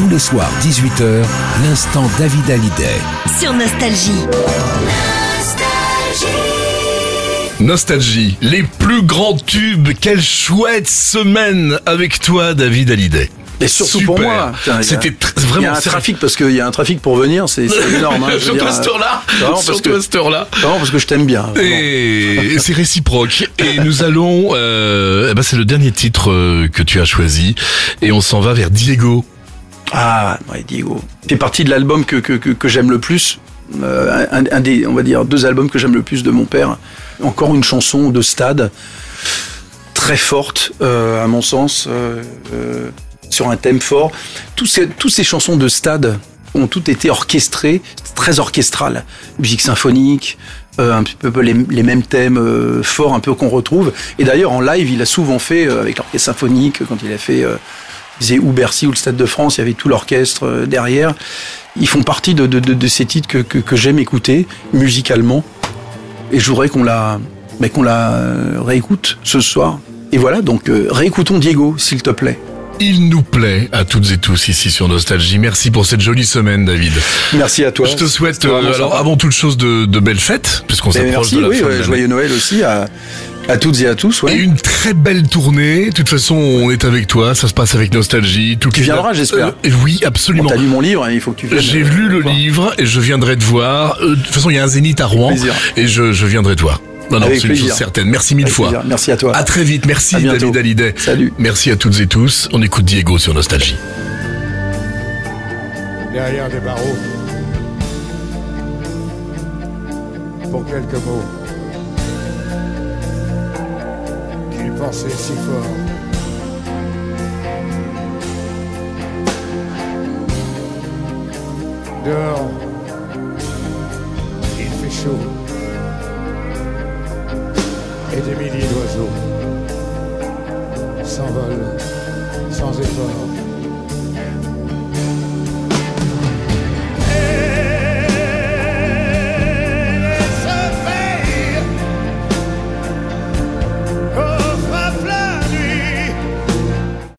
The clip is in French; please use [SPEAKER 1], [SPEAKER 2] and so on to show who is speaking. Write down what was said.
[SPEAKER 1] Tous les soirs, 18h, l'instant David Hallyday.
[SPEAKER 2] Sur Nostalgie.
[SPEAKER 3] Nostalgie, les plus grands tubes. Quelle chouette semaine avec toi, David Hallyday.
[SPEAKER 4] Et surtout
[SPEAKER 3] Super.
[SPEAKER 4] pour moi. Putain, il y a-
[SPEAKER 3] C'était tr-
[SPEAKER 4] Il y
[SPEAKER 3] vraiment
[SPEAKER 4] a un trafic parce qu'il y a un trafic pour venir, c'est c'est énorme. hein,
[SPEAKER 3] Surtout
[SPEAKER 4] dire,
[SPEAKER 3] à cette heure-là.
[SPEAKER 4] vraiment parce
[SPEAKER 3] Surtout
[SPEAKER 4] que-
[SPEAKER 3] à cette heure-là.
[SPEAKER 4] Vraiment parce que je t'aime bien. vraiment.
[SPEAKER 3] Et c'est réciproque. Et nous allons, euh, eh ben c'est le dernier titre euh, que tu as choisi, et on s'en va vers Diego.
[SPEAKER 4] Ah, ouais, Diego. C'est partie de l'album que, que, que, que j'aime le plus. Euh, un, un des, on va dire, deux albums que j'aime le plus de mon père. Encore une chanson de stade très forte, euh, à mon sens, euh, euh, sur un thème fort. Tous ces, toutes ces chansons de stade ont toutes été orchestrées, très orchestrales. Musique symphonique, euh, un petit peu les, les mêmes thèmes euh, forts un peu qu'on retrouve. Et d'ailleurs, en live, il a souvent fait, avec l'orchestre symphonique, quand il a fait... ou Bercy ou le Stade de France, il y avait tout l'orchestre euh, derrière. Ils font partie de, de, de, de ces titres que, que, que j'aime écouter musicalement. Et je voudrais qu'on la, qu'on la euh, réécoute ce soir. Et voilà, donc euh, réécoutons Diego, s'il te plaît.
[SPEAKER 3] Il nous plaît à toutes et tous ici sur Nostalgie. Merci pour cette jolie semaine, David.
[SPEAKER 4] Merci à toi.
[SPEAKER 3] Je te souhaite, euh, alors
[SPEAKER 4] sympa.
[SPEAKER 3] avant toute chose, de, de belles fêtes, puisqu'on s'approche
[SPEAKER 4] merci,
[SPEAKER 3] de la
[SPEAKER 4] oui,
[SPEAKER 3] fin
[SPEAKER 4] ouais, joyeux Noël aussi à, à toutes et à tous.
[SPEAKER 3] Et
[SPEAKER 4] Ouais.
[SPEAKER 3] une très belle tournée. De toute façon, on est avec toi. Ça se passe avec nostalgie. Tout
[SPEAKER 4] Tu viendras, j'espère.
[SPEAKER 3] Euh, oui, absolument.
[SPEAKER 4] T'as lu mon livre, hein, il faut que tu viennes.
[SPEAKER 3] J'ai
[SPEAKER 4] euh,
[SPEAKER 3] lu le
[SPEAKER 4] voir.
[SPEAKER 3] livre et je viendrai te voir. Euh, de toute façon, il y a un zénith à Rouen
[SPEAKER 4] Plaisir.
[SPEAKER 3] et je, je viendrai te voir. Non, non, c'est une chose certaine. Merci mille
[SPEAKER 4] Avec
[SPEAKER 3] fois.
[SPEAKER 4] plaisir. Merci à toi.
[SPEAKER 3] À très vite. Merci
[SPEAKER 4] À.
[SPEAKER 3] David Hallyday.
[SPEAKER 4] Salut.
[SPEAKER 3] Merci à toutes et tous. On écoute Diego sur Nostalgie.
[SPEAKER 5] derrière des barreaux. Pour quelques mots qu'il pensait si fort. Dehors, il fait chaud. Et des milliers d'oiseaux s'envolent sans effort.